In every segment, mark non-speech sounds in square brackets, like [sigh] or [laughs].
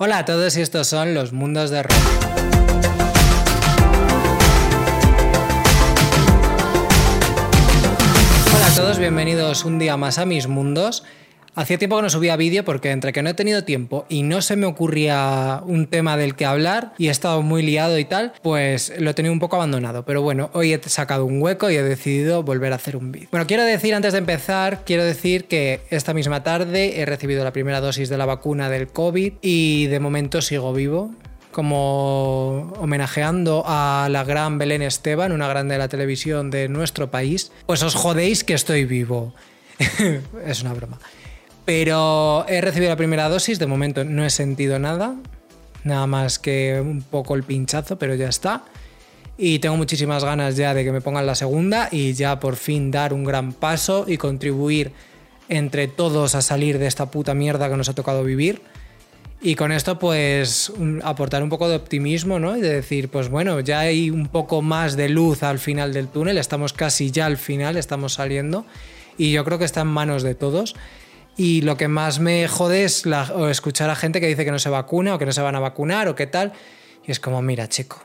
Hola a todos y estos son los mundos de rock. Hola a todos, bienvenidos un día más a mis mundos. Hacía tiempo que no subía vídeo porque entre que no he tenido tiempo y no se me ocurría un tema del que hablar y he estado muy liado y tal, pues lo he tenido un poco abandonado. Pero bueno, hoy he sacado un hueco y he decidido volver a hacer un vídeo. Bueno, quiero decir antes de empezar, quiero decir que esta misma tarde he recibido la primera dosis de la vacuna del COVID y de momento sigo vivo como homenajeando a la gran Belén Esteban, una grande de la televisión de nuestro país, pues os jodéis que estoy vivo. [laughs] es una broma. Pero he recibido la primera dosis, de momento no he sentido nada, nada más que un poco el pinchazo, pero ya está. Y tengo muchísimas ganas ya de que me pongan la segunda y ya por fin dar un gran paso y contribuir entre todos a salir de esta puta mierda que nos ha tocado vivir. Y con esto, pues, aportar un poco de optimismo, ¿no? Y de decir, pues bueno, ya hay un poco más de luz al final del túnel, estamos casi ya al final, estamos saliendo. Y yo creo que está en manos de todos. Y lo que más me jode es escuchar a gente que dice que no se vacuna o que no se van a vacunar o qué tal. Y es como, mira, chico,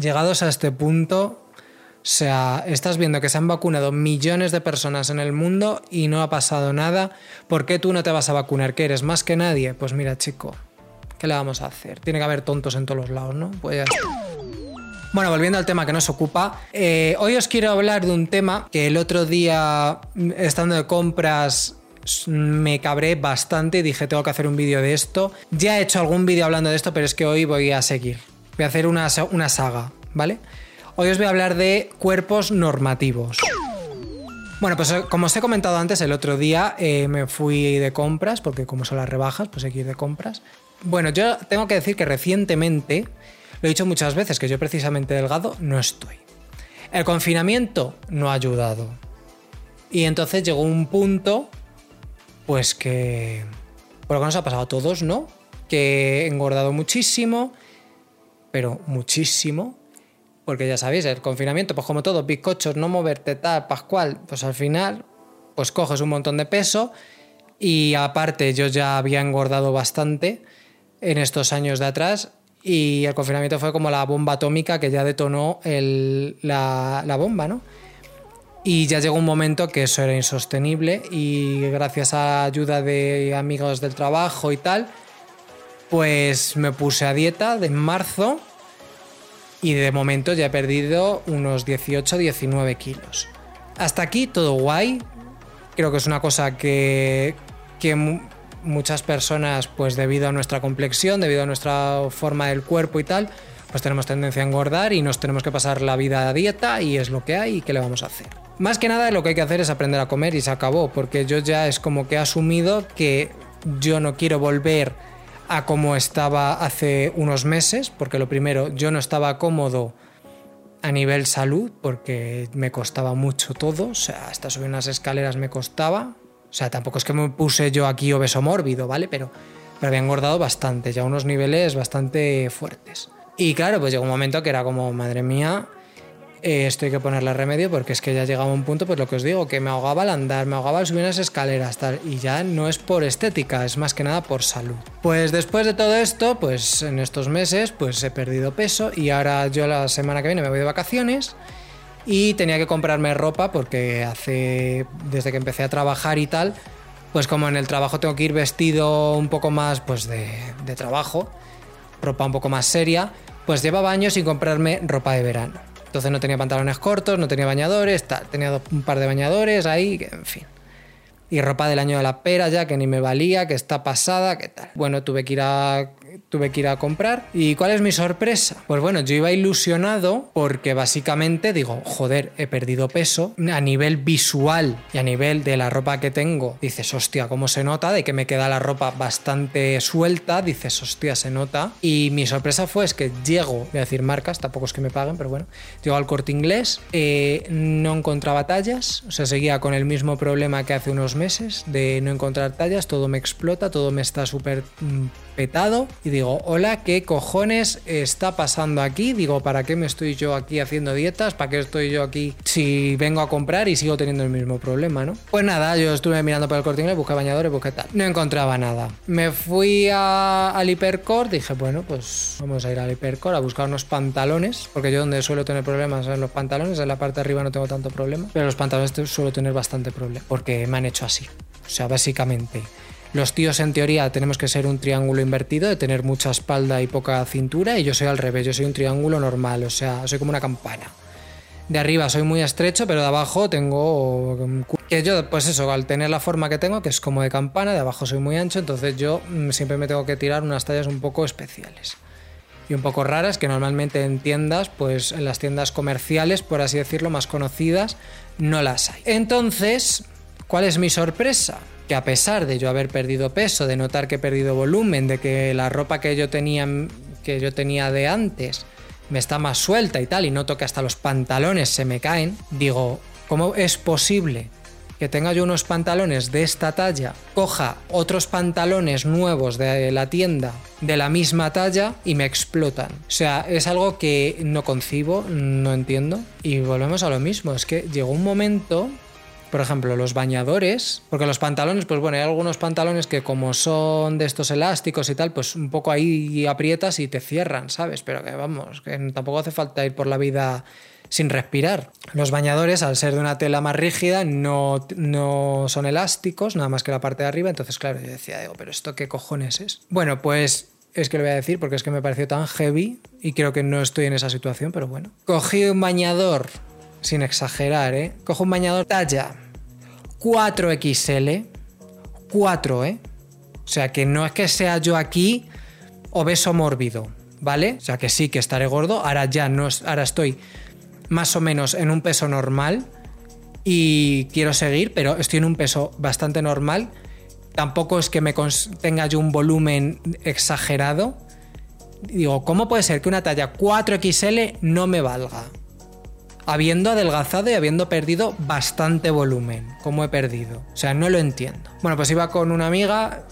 llegados a este punto, o sea, estás viendo que se han vacunado millones de personas en el mundo y no ha pasado nada. ¿Por qué tú no te vas a vacunar? ¿Que eres más que nadie? Pues mira, chico, ¿qué le vamos a hacer? Tiene que haber tontos en todos los lados, ¿no? Pues Bueno, volviendo al tema que nos ocupa, eh, hoy os quiero hablar de un tema que el otro día, estando de compras, me cabré bastante y dije tengo que hacer un vídeo de esto. Ya he hecho algún vídeo hablando de esto, pero es que hoy voy a seguir. Voy a hacer una, una saga, ¿vale? Hoy os voy a hablar de cuerpos normativos. Bueno, pues eh, como os he comentado antes, el otro día eh, me fui de compras, porque como son las rebajas, pues hay que ir de compras. Bueno, yo tengo que decir que recientemente, lo he dicho muchas veces, que yo precisamente delgado no estoy. El confinamiento no ha ayudado. Y entonces llegó un punto pues que por lo que nos ha pasado a todos, ¿no? Que he engordado muchísimo, pero muchísimo, porque ya sabéis, el confinamiento, pues como todo, bizcochos, no moverte, tal, pascual, pues al final, pues coges un montón de peso y aparte yo ya había engordado bastante en estos años de atrás y el confinamiento fue como la bomba atómica que ya detonó la bomba, ¿no? Y ya llegó un momento que eso era insostenible y gracias a ayuda de amigos del trabajo y tal, pues me puse a dieta de marzo y de momento ya he perdido unos 18-19 kilos. Hasta aquí todo guay. Creo que es una cosa que, que muchas personas, pues debido a nuestra complexión, debido a nuestra forma del cuerpo y tal, pues tenemos tendencia a engordar y nos tenemos que pasar la vida a dieta y es lo que hay y qué le vamos a hacer. Más que nada lo que hay que hacer es aprender a comer y se acabó, porque yo ya es como que he asumido que yo no quiero volver a como estaba hace unos meses, porque lo primero, yo no estaba cómodo a nivel salud, porque me costaba mucho todo, o sea, hasta subir unas escaleras me costaba, o sea, tampoco es que me puse yo aquí obeso mórbido, ¿vale? Pero, pero había engordado bastante, ya unos niveles bastante fuertes. Y claro, pues llegó un momento que era como, madre mía, eh, esto hay que ponerle remedio porque es que ya llegaba un punto, pues lo que os digo, que me ahogaba al andar, me ahogaba al subir las escaleras, tal, y ya no es por estética, es más que nada por salud. Pues después de todo esto, pues en estos meses, pues he perdido peso y ahora yo la semana que viene me voy de vacaciones y tenía que comprarme ropa porque hace, desde que empecé a trabajar y tal, pues como en el trabajo tengo que ir vestido un poco más, pues de, de trabajo, ropa un poco más seria, pues llevaba años sin comprarme ropa de verano. Entonces no tenía pantalones cortos, no tenía bañadores, tenía un par de bañadores ahí, en fin. Y ropa del año de la pera ya, que ni me valía, que está pasada, que tal. Bueno, tuve que ir a tuve que ir a comprar. ¿Y cuál es mi sorpresa? Pues bueno, yo iba ilusionado porque básicamente digo, joder, he perdido peso. A nivel visual y a nivel de la ropa que tengo, dices, hostia, ¿cómo se nota? De que me queda la ropa bastante suelta, dices, hostia, se nota. Y mi sorpresa fue es que llego, voy a decir marcas, tampoco es que me paguen, pero bueno, llego al corte inglés, eh, no encontraba tallas, o sea, seguía con el mismo problema que hace unos meses de no encontrar tallas, todo me explota, todo me está súper mm, petado y digo, hola, ¿qué cojones está pasando aquí? Digo, ¿para qué me estoy yo aquí haciendo dietas? ¿Para qué estoy yo aquí si vengo a comprar y sigo teniendo el mismo problema, ¿no? Pues nada, yo estuve mirando por el corte inglés, busqué bañadores, busqué tal. No encontraba nada. Me fui al Hipercore, dije, bueno, pues vamos a ir al Hipercore a buscar unos pantalones, porque yo donde suelo tener problemas en los pantalones, en la parte de arriba no tengo tanto problema, pero los pantalones suelo tener bastante problema, porque me han hecho así. O sea, básicamente los tíos en teoría tenemos que ser un triángulo invertido, de tener mucha espalda y poca cintura, y yo soy al revés, yo soy un triángulo normal, o sea, soy como una campana. De arriba soy muy estrecho, pero de abajo tengo... Que yo, pues eso, al tener la forma que tengo, que es como de campana, de abajo soy muy ancho, entonces yo mm, siempre me tengo que tirar unas tallas un poco especiales. Y un poco raras, que normalmente en tiendas, pues en las tiendas comerciales, por así decirlo, más conocidas, no las hay. Entonces, ¿cuál es mi sorpresa? que a pesar de yo haber perdido peso, de notar que he perdido volumen, de que la ropa que yo tenía, que yo tenía de antes me está más suelta y tal, y noto que hasta los pantalones se me caen, digo, ¿cómo es posible que tenga yo unos pantalones de esta talla, coja otros pantalones nuevos de la tienda de la misma talla y me explotan. O sea, es algo que no concibo, no entiendo. Y volvemos a lo mismo, es que llegó un momento por ejemplo, los bañadores, porque los pantalones, pues bueno, hay algunos pantalones que como son de estos elásticos y tal, pues un poco ahí aprietas y te cierran, ¿sabes? Pero que vamos, que tampoco hace falta ir por la vida sin respirar. Los bañadores, al ser de una tela más rígida, no, no son elásticos, nada más que la parte de arriba. Entonces, claro, yo decía, digo, pero ¿esto qué cojones es? Bueno, pues es que lo voy a decir porque es que me pareció tan heavy y creo que no estoy en esa situación, pero bueno. Cogí un bañador sin exagerar, ¿eh? Cojo un bañador talla 4XL, 4, ¿eh? O sea que no es que sea yo aquí obeso mórbido, ¿vale? O sea que sí que estaré gordo, ahora ya no, ahora estoy más o menos en un peso normal y quiero seguir, pero estoy en un peso bastante normal. Tampoco es que me tenga yo un volumen exagerado. Digo, ¿cómo puede ser que una talla 4XL no me valga? Habiendo adelgazado y habiendo perdido bastante volumen, como he perdido. O sea, no lo entiendo. Bueno, pues iba con una amiga,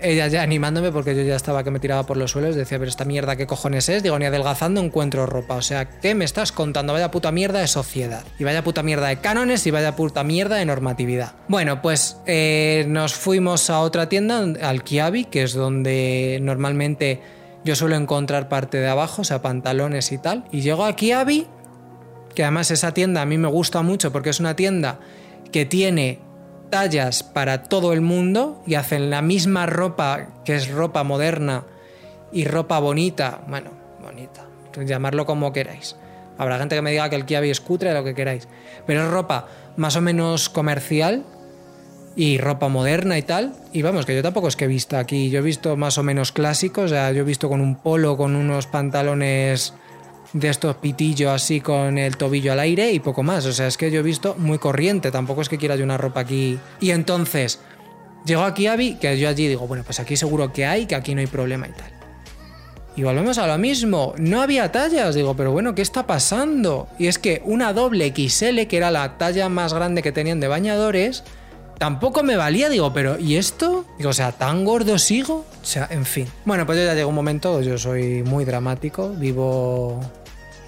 ella ya animándome porque yo ya estaba que me tiraba por los suelos, decía, pero esta mierda qué cojones es, digo, ni adelgazando encuentro ropa, o sea, ¿qué me estás contando? Vaya puta mierda de sociedad, y vaya puta mierda de cánones, y vaya puta mierda de normatividad. Bueno, pues eh, nos fuimos a otra tienda, al Kiabi, que es donde normalmente yo suelo encontrar parte de abajo, o sea, pantalones y tal, y llego a Kiabi que además esa tienda a mí me gusta mucho porque es una tienda que tiene tallas para todo el mundo y hacen la misma ropa que es ropa moderna y ropa bonita, bueno, bonita, llamarlo como queráis. Habrá gente que me diga que el Kiabi es cutre, lo que queráis, pero es ropa más o menos comercial y ropa moderna y tal. Y vamos, que yo tampoco es que he visto aquí, yo he visto más o menos clásicos, o sea, yo he visto con un polo, con unos pantalones de estos pitillos así con el tobillo al aire y poco más. O sea, es que yo he visto muy corriente, tampoco es que quiera yo una ropa aquí. Y entonces, llegó aquí Abby, que yo allí digo, bueno, pues aquí seguro que hay, que aquí no hay problema y tal. Y volvemos a lo mismo, no había tallas, digo, pero bueno, ¿qué está pasando? Y es que una doble XL, que era la talla más grande que tenían de bañadores, tampoco me valía, digo, pero ¿y esto? Digo, o sea, ¿tan gordo sigo? O sea, en fin. Bueno, pues ya llegó un momento, yo soy muy dramático, vivo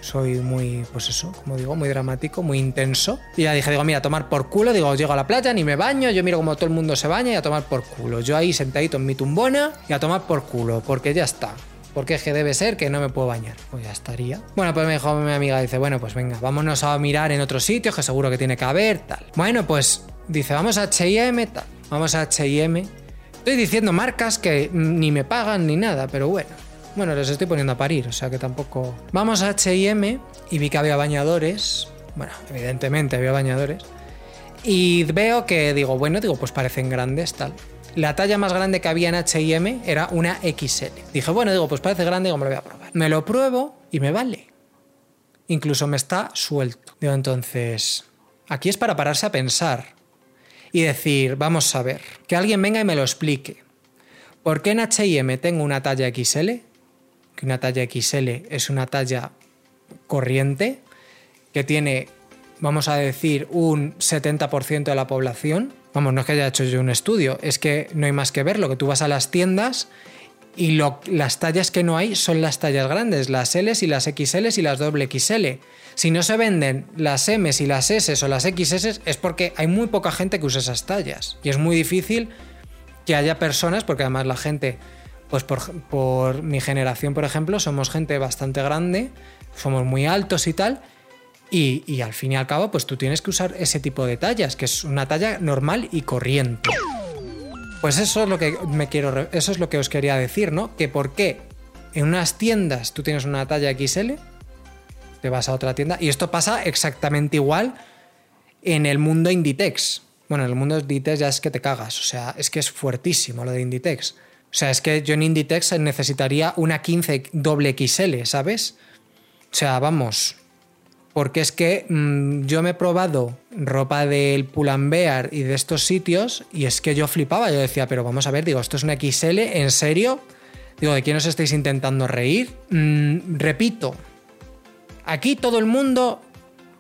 soy muy, pues eso, como digo, muy dramático, muy intenso. Y ya dije, digo, mira, a tomar por culo, digo, llego a la playa, ni me baño, yo miro como todo el mundo se baña y a tomar por culo. Yo ahí sentadito en mi tumbona y a tomar por culo, porque ya está. Porque es que debe ser que no me puedo bañar. Pues ya estaría. Bueno, pues me dijo mi amiga, dice, bueno, pues venga, vámonos a mirar en otros sitios que seguro que tiene que haber, tal. Bueno, pues dice, vamos a HM, tal. Vamos a HM. Estoy diciendo marcas que ni me pagan ni nada, pero bueno. Bueno, les estoy poniendo a parir, o sea que tampoco. Vamos a HM y vi que había bañadores. Bueno, evidentemente había bañadores. Y veo que digo, bueno, digo, pues parecen grandes, tal. La talla más grande que había en HM era una XL. Dije, bueno, digo, pues parece grande, digo, me lo voy a probar. Me lo pruebo y me vale. Incluso me está suelto. Digo, entonces, aquí es para pararse a pensar y decir, vamos a ver, que alguien venga y me lo explique. ¿Por qué en HM tengo una talla XL que una talla XL es una talla corriente, que tiene, vamos a decir, un 70% de la población, Vamos, no es que haya hecho yo un estudio, es que no hay más que verlo, que tú vas a las tiendas y lo, las tallas que no hay son las tallas grandes, las L y las XL y las doble XL. Si no se venden las M y las S o las XS es porque hay muy poca gente que usa esas tallas. Y es muy difícil que haya personas, porque además la gente, pues por, por mi generación, por ejemplo, somos gente bastante grande, somos muy altos y tal, y, al fin y al cabo, pues tú tienes que usar ese tipo de tallas, que es una talla normal y corriente. Pues eso es lo que me quiero, eso es lo que os quería decir, ¿no? Que por qué en unas tiendas tú tienes una talla XL, te vas a otra tienda, y esto pasa exactamente igual en el mundo Inditex. Bueno, en el mundo Inditex ya es que te cagas, o sea, es que es fuertísimo lo de Inditex. O sea, es que yo en Inditex necesitaría una 15 doble XL, ¿sabes? O sea, vamos, porque es que mm, yo me he probado ropa del Pull&Bear y de estos sitios y es que yo flipaba, yo decía, pero vamos a ver, digo, esto es una XL, ¿en serio? Digo, ¿de quién os estáis intentando reír? Mm, repito, aquí todo el mundo,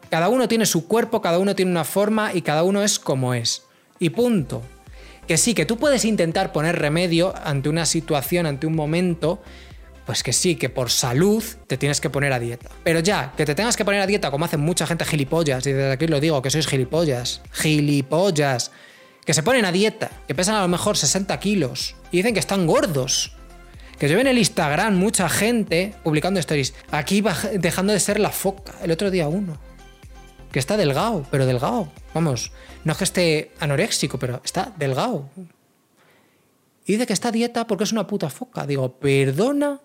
cada uno tiene su cuerpo, cada uno tiene una forma y cada uno es como es. Y punto. Que sí, que tú puedes intentar poner remedio ante una situación, ante un momento, pues que sí, que por salud te tienes que poner a dieta. Pero ya, que te tengas que poner a dieta como hacen mucha gente gilipollas, y desde aquí lo digo, que sois gilipollas, gilipollas, que se ponen a dieta, que pesan a lo mejor 60 kilos, y dicen que están gordos. Que yo en el Instagram mucha gente publicando stories, aquí dejando de ser la foca, el otro día uno, que está delgado, pero delgado, vamos, no es que esté anoréxico, pero está delgado. Y dice que está a dieta porque es una puta foca. Digo, perdona,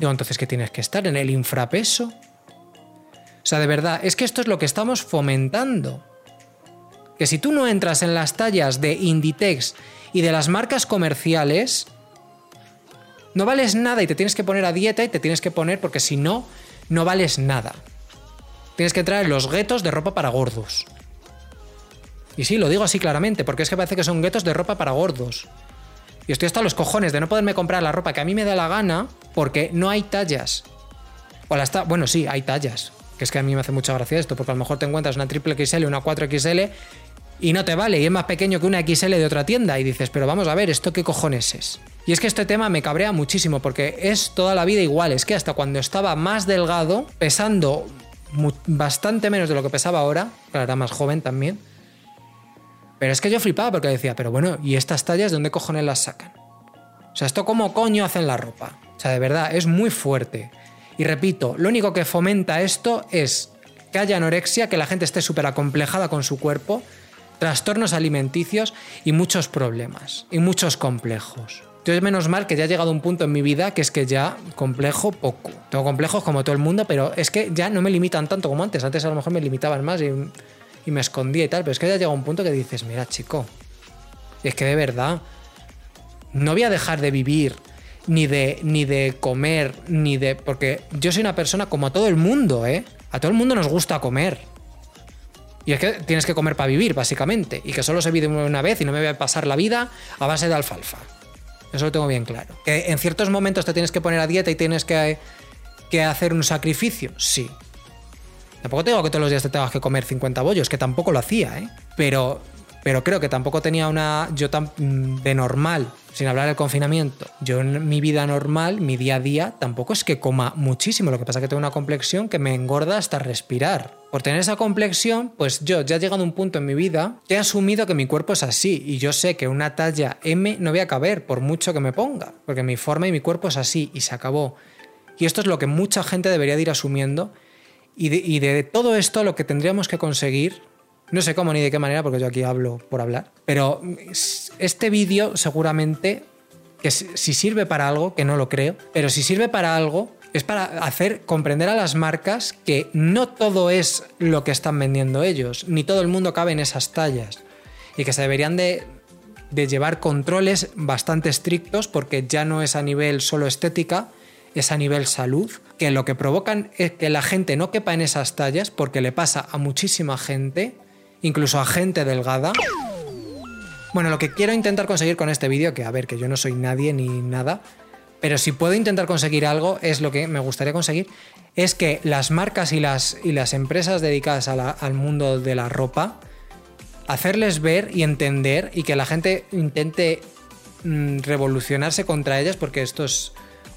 Digo, entonces, ¿qué tienes que estar? ¿En el infrapeso? O sea, de verdad, es que esto es lo que estamos fomentando. Que si tú no entras en las tallas de Inditex y de las marcas comerciales, no vales nada y te tienes que poner a dieta y te tienes que poner porque si no, no vales nada. Tienes que entrar en los guetos de ropa para gordos. Y sí, lo digo así claramente, porque es que parece que son guetos de ropa para gordos. Y estoy hasta los cojones de no poderme comprar la ropa que a mí me da la gana porque no hay tallas. O la está, bueno, sí, hay tallas. Que es que a mí me hace mucha gracia esto, porque a lo mejor te encuentras una triple XL, una 4XL y no te vale y es más pequeño que una XL de otra tienda y dices, pero vamos a ver, ¿esto qué cojones es? Y es que este tema me cabrea muchísimo porque es toda la vida igual, es que hasta cuando estaba más delgado, pesando bastante menos de lo que pesaba ahora, claro, era más joven también, pero es que yo flipaba porque decía, pero bueno, ¿y estas tallas de dónde cojones las sacan? O sea, ¿esto cómo coño hacen la ropa? O sea, de verdad, es muy fuerte. Y repito, lo único que fomenta esto es que haya anorexia, que la gente esté súper acomplejada con su cuerpo, trastornos alimenticios y muchos problemas, y muchos complejos. Yo es menos mal que ya ha llegado un punto en mi vida que es que ya complejo poco. Tengo complejos como todo el mundo, pero es que ya no me limitan tanto como antes. Antes a lo mejor me limitaban más y y me escondía y tal, pero es que ya llega un punto que dices, mira chico, es que de verdad, no voy a dejar de vivir, ni de, ni de comer, ni de... Porque yo soy una persona como a todo el mundo, ¿eh? A todo el mundo nos gusta comer. Y es que tienes que comer para vivir, básicamente. Y que solo se vive una vez y no me voy a pasar la vida a base de alfalfa. Eso lo tengo bien claro. Que en ciertos momentos te tienes que poner a dieta y tienes que, que hacer un sacrificio. Sí. Tampoco tengo que todos los días te tengas que comer 50 bollos, que tampoco lo hacía, ¿eh? Pero, pero creo que tampoco tenía una. Yo tan mm, de normal, sin hablar del confinamiento. Yo en mi vida normal, mi día a día, tampoco es que coma muchísimo. Lo que pasa es que tengo una complexión que me engorda hasta respirar. Por tener esa complexión, pues yo ya he llegado a un punto en mi vida que he asumido que mi cuerpo es así. Y yo sé que una talla M no voy a caber, por mucho que me ponga. Porque mi forma y mi cuerpo es así y se acabó. Y esto es lo que mucha gente debería de ir asumiendo y de, todo esto lo que tendríamos que conseguir, no sé cómo ni de qué manera, porque yo aquí hablo por hablar, pero este vídeo seguramente, que si sirve para algo, que no lo creo, pero si sirve para algo, es para hacer comprender a las marcas que no todo es lo que están vendiendo ellos, ni todo el mundo cabe en esas tallas, y que se deberían de, de llevar controles bastante estrictos porque ya no es a nivel solo estética, es a nivel salud, que lo que provocan es que la gente no quepa en esas tallas porque le pasa a muchísima gente, incluso a gente delgada. Bueno, lo que quiero intentar conseguir con este vídeo, que a ver, que yo no soy nadie ni nada, pero si puedo intentar conseguir algo, es lo que me gustaría conseguir, es que las marcas y las, y las empresas dedicadas al mundo de la ropa hacerles ver y entender y que la gente intente mm, revolucionarse contra ellas, porque esto es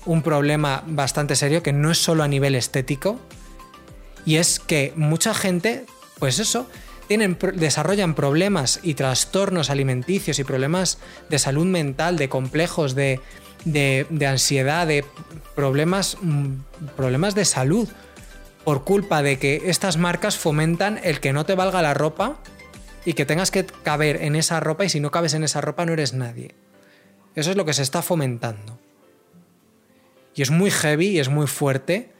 un problema bastante serio que no es solo a nivel estético, y es que mucha gente, pues eso, tienen, desarrollan problemas y trastornos alimenticios y problemas de salud mental, de complejos, de, de, ansiedad, de problemas, mm, problemas de salud, por culpa de que estas marcas fomentan el que no te valga la ropa y que tengas que caber en esa ropa y si no cabes en esa ropa no eres nadie. Eso es lo que se está fomentando. Y es muy heavy y es muy fuerte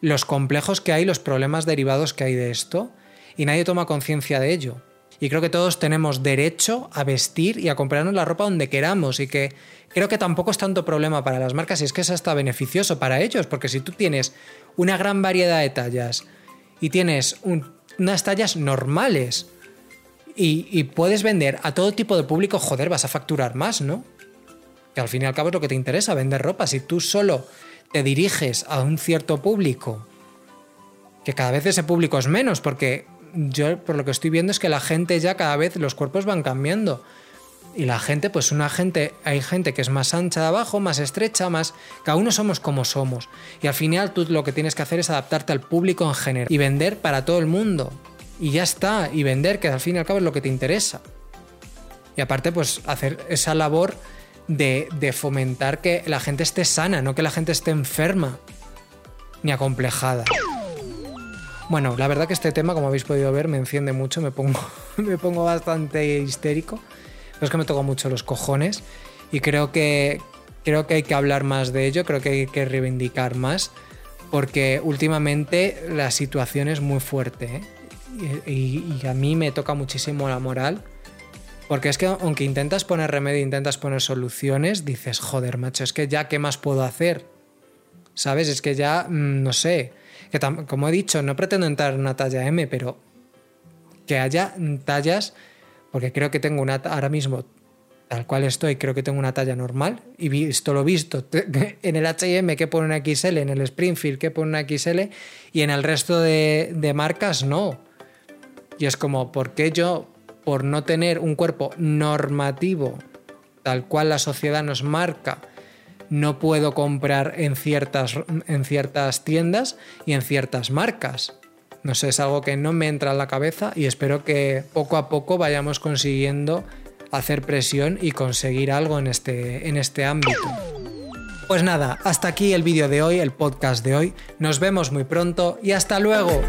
los complejos que hay, los problemas derivados que hay de esto, y nadie toma conciencia de ello. Y creo que todos tenemos derecho a vestir y a comprarnos la ropa donde queramos y que creo que tampoco es tanto problema para las marcas y es que es hasta beneficioso para ellos, porque si tú tienes una gran variedad de tallas y tienes unas tallas normales y, y puedes vender a todo tipo de público, joder, vas a facturar más, ¿no? Que al fin y al cabo es lo que te interesa, vender ropa. Si tú solo te diriges a un cierto público, que cada vez ese público es menos, porque yo por lo que estoy viendo es que la gente ya cada vez los cuerpos van cambiando. Y la gente, pues una gente, hay gente que es más ancha de abajo, más estrecha, más... Cada uno somos como somos. Y al final tú lo que tienes que hacer es adaptarte al público en general y vender para todo el mundo. Y ya está, y vender, que al fin y al cabo es lo que te interesa. Y aparte, pues hacer esa labor de, de fomentar que la gente esté sana, no que la gente esté enferma ni acomplejada. Bueno, la verdad que este tema, como habéis podido ver, me enciende mucho, me pongo, [laughs] me pongo bastante histérico. Es que me toco mucho los cojones y creo que, creo que hay que hablar más de ello, creo que hay que reivindicar más, porque últimamente la situación es muy fuerte ¿eh? y, y a mí me toca muchísimo la moral. Porque es que aunque intentas poner remedio, intentas poner soluciones, dices, joder, macho, es que ya, ¿qué más puedo hacer? ¿Sabes? Es que ya, mm, no sé, que como he dicho, no pretendo entrar en una talla M, pero que haya tallas, porque creo que tengo una, ahora mismo, tal cual estoy, creo que tengo una talla normal, y visto lo [laughs] visto, en el HM que pone una XL, en el Springfield que pone una XL, y en el resto de, de marcas no. Y es como, ¿por qué yo, por no tener un cuerpo normativo, tal cual la sociedad nos marca, no puedo comprar en ciertas, en ciertas tiendas y en ciertas marcas. No sé, es algo que no me entra en la cabeza y espero que poco a poco vayamos consiguiendo hacer presión y conseguir algo en este, en este ámbito. Pues nada, hasta aquí el vídeo de hoy, el podcast de hoy. Nos vemos muy pronto y hasta luego.